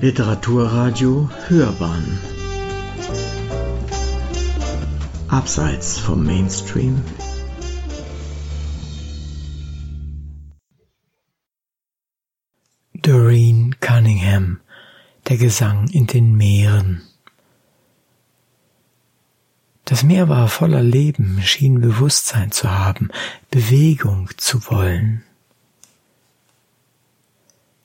Literaturradio Hörbahn. Abseits vom Mainstream. Doreen Cunningham Der Gesang in den Meeren. Das Meer war voller Leben, schien Bewusstsein zu haben, Bewegung zu wollen.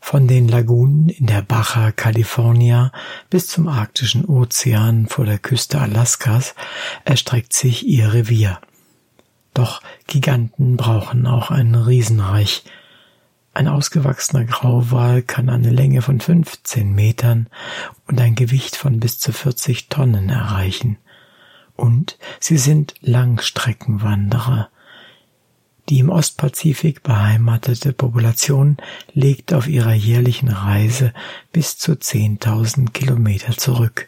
Von den Lagunen in der Baja California bis zum arktischen Ozean vor der Küste Alaskas erstreckt sich ihr Revier. Doch Giganten brauchen auch ein Riesenreich. Ein ausgewachsener Grauwal kann eine Länge von 15 Metern und ein Gewicht von bis zu 40 Tonnen erreichen. Und sie sind Langstreckenwanderer. Die im Ostpazifik beheimatete Population legt auf ihrer jährlichen Reise bis zu 10.000 Kilometer zurück,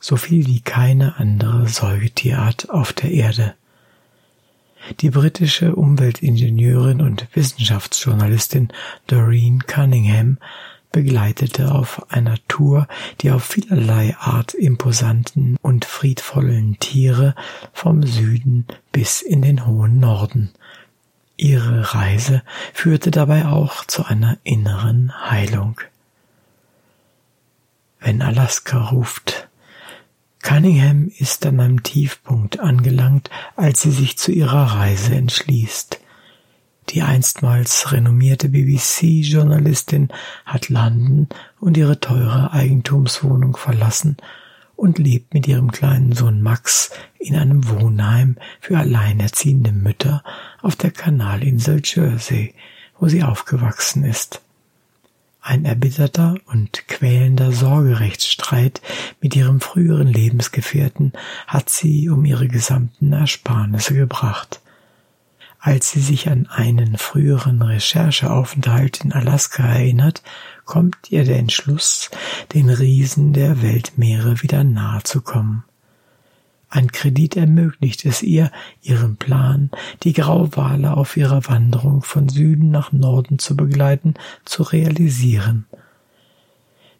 so viel wie keine andere Säugetierart auf der Erde. Die britische Umweltingenieurin und Wissenschaftsjournalistin Doreen Cunningham begleitete auf einer Tour die auf vielerlei Art imposanten und friedvollen Tiere vom Süden bis in den hohen Norden – Ihre Reise führte dabei auch zu einer inneren Heilung. Wenn Alaska ruft. Cunningham ist an einem Tiefpunkt angelangt, als sie sich zu ihrer Reise entschließt. Die einstmals renommierte BBC-Journalistin hat London und ihre teure Eigentumswohnung verlassen und lebt mit ihrem kleinen Sohn Max in einem Wohnheim für alleinerziehende Mütter auf der Kanalinsel Jersey, wo sie aufgewachsen ist. Ein erbitterter und quälender Sorgerechtsstreit mit ihrem früheren Lebensgefährten hat sie um ihre gesamten Ersparnisse gebracht. Als sie sich an einen früheren Rechercheaufenthalt in Alaska erinnert, kommt ihr der Entschluss, den Riesen der Weltmeere wieder nahe zu kommen. Ein Kredit ermöglicht es ihr, ihren Plan, die Grauwale auf ihrer Wanderung von Süden nach Norden zu begleiten, zu realisieren.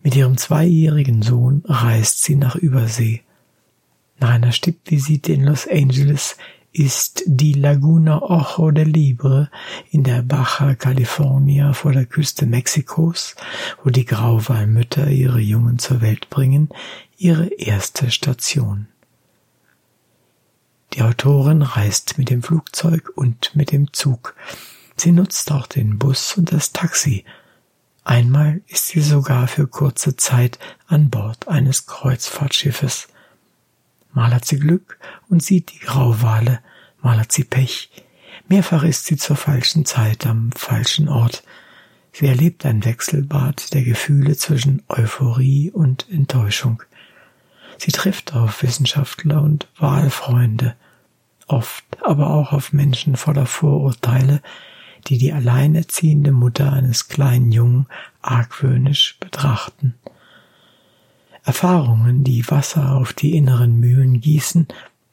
Mit ihrem zweijährigen Sohn reist sie nach Übersee. Nach einer Stippvisite in Los Angeles ist die Laguna Ojo de Libre in der Baja California vor der Küste Mexikos, wo die Grauwalmütter ihre Jungen zur Welt bringen, ihre erste Station. Die Autorin reist mit dem Flugzeug und mit dem Zug. Sie nutzt auch den Bus und das Taxi. Einmal ist sie sogar für kurze Zeit an Bord eines Kreuzfahrtschiffes. Mal hat sie Glück und sieht die Grauwale, mal hat sie Pech. Mehrfach ist sie zur falschen Zeit am falschen Ort. Sie erlebt ein Wechselbad der Gefühle zwischen Euphorie und Enttäuschung. Sie trifft auf Wissenschaftler und Wahlfreunde, oft aber auch auf Menschen voller Vorurteile, die die alleinerziehende Mutter eines kleinen Jungen argwöhnisch betrachten. Erfahrungen, die Wasser auf die inneren Mühlen gießen,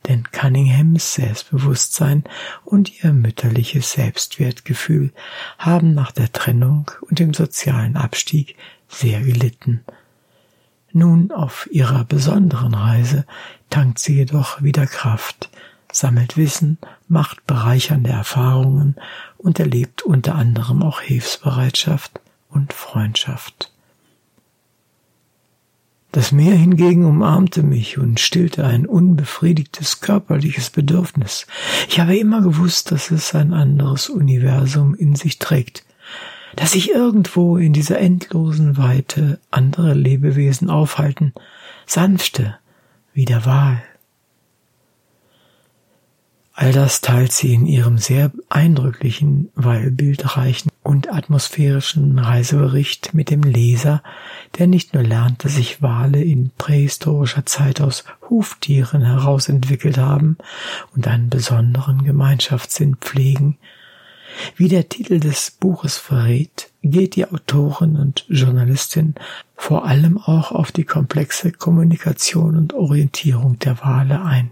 denn Cunninghams Selbstbewusstsein und ihr mütterliches Selbstwertgefühl haben nach der Trennung und dem sozialen Abstieg sehr gelitten. Nun auf ihrer besonderen Reise tankt sie jedoch wieder Kraft, sammelt Wissen, macht bereichernde Erfahrungen und erlebt unter anderem auch Hilfsbereitschaft und Freundschaft. Das Meer hingegen umarmte mich und stillte ein unbefriedigtes körperliches Bedürfnis. Ich habe immer gewusst, dass es ein anderes Universum in sich trägt, dass sich irgendwo in dieser endlosen Weite andere Lebewesen aufhalten, sanfte wie der Wal. All das teilt sie in ihrem sehr eindrücklichen, weil bildreichen und atmosphärischen Reisebericht mit dem Leser, der nicht nur lernt, dass sich Wale in prähistorischer Zeit aus Huftieren herausentwickelt haben und einen besonderen Gemeinschaftssinn pflegen, wie der Titel des Buches verrät, geht die Autorin und Journalistin vor allem auch auf die komplexe Kommunikation und Orientierung der Wale ein,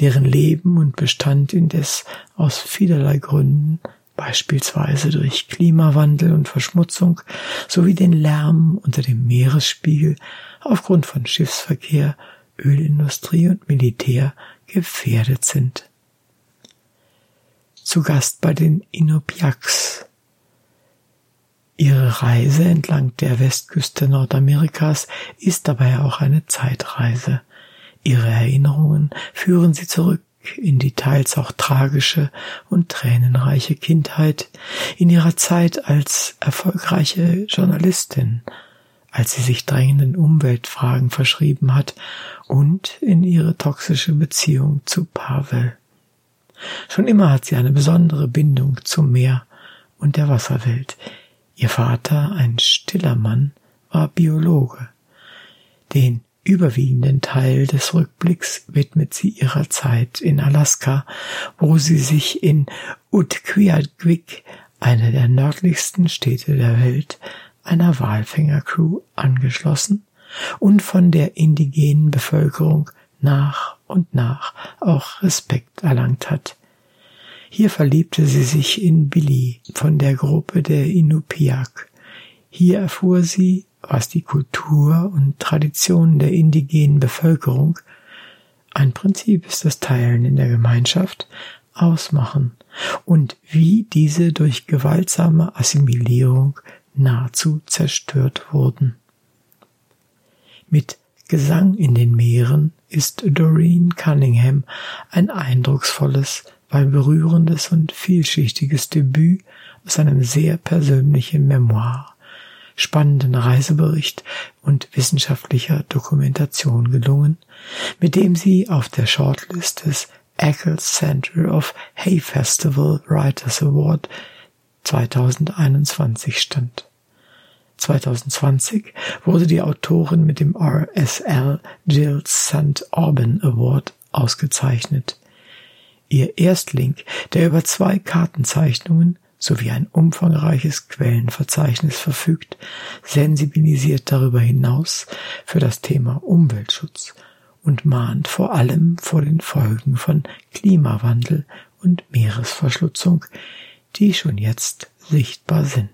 deren Leben und Bestand indes aus vielerlei Gründen beispielsweise durch Klimawandel und Verschmutzung sowie den Lärm unter dem Meeresspiegel aufgrund von Schiffsverkehr, Ölindustrie und Militär gefährdet sind. Zu Gast bei den Inupiaks. Ihre Reise entlang der Westküste Nordamerikas ist dabei auch eine Zeitreise. Ihre Erinnerungen führen sie zurück in die teils auch tragische und tränenreiche Kindheit, in ihrer Zeit als erfolgreiche Journalistin, als sie sich drängenden Umweltfragen verschrieben hat und in ihre toxische Beziehung zu Pavel. Schon immer hat sie eine besondere Bindung zum Meer und der Wasserwelt. Ihr Vater, ein stiller Mann, war Biologe. Den überwiegenden Teil des Rückblicks widmet sie ihrer Zeit in Alaska, wo sie sich in Utqiagvik, einer der nördlichsten Städte der Welt, einer Walfängercrew angeschlossen und von der indigenen Bevölkerung nach und nach auch Respekt erlangt hat. Hier verliebte sie sich in Billy von der Gruppe der Inupiaq. Hier erfuhr sie, was die Kultur und Traditionen der indigenen Bevölkerung, ein Prinzip ist das Teilen in der Gemeinschaft, ausmachen und wie diese durch gewaltsame Assimilierung nahezu zerstört wurden. Mit Gesang in den Meeren ist Doreen Cunningham ein eindrucksvolles, weil berührendes und vielschichtiges Debüt aus einem sehr persönlichen Memoir spannenden Reisebericht und wissenschaftlicher Dokumentation gelungen, mit dem sie auf der Shortlist des Eccles Center of Hay Festival Writers Award 2021 stand. 2020 wurde die Autorin mit dem RSL Jill St. Auburn Award ausgezeichnet. Ihr Erstling, der über zwei Kartenzeichnungen sowie ein umfangreiches Quellenverzeichnis verfügt, sensibilisiert darüber hinaus für das Thema Umweltschutz und mahnt vor allem vor den Folgen von Klimawandel und Meeresverschmutzung, die schon jetzt sichtbar sind.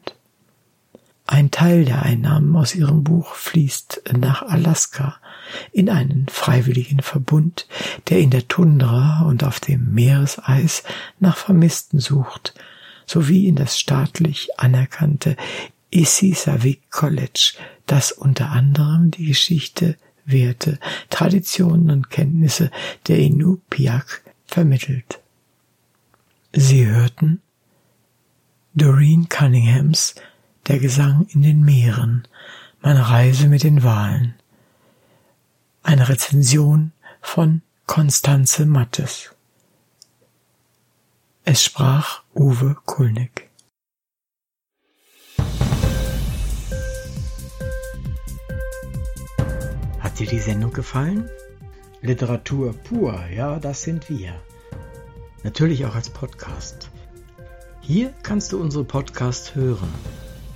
Ein Teil der Einnahmen aus ihrem Buch fließt nach Alaska in einen freiwilligen Verbund, der in der Tundra und auf dem Meereseis nach Vermissten sucht sowie in das staatlich anerkannte Isisavik College, das unter anderem die Geschichte, Werte, Traditionen und Kenntnisse der Inupiaq vermittelt. Sie hörten Doreen Cunninghams Der Gesang in den Meeren, meine Reise mit den Walen. Eine Rezension von Konstanze Mattes. Es sprach Uwe Kulnig. Hat dir die Sendung gefallen? Literatur pur, ja, das sind wir. Natürlich auch als Podcast. Hier kannst du unsere Podcasts hören.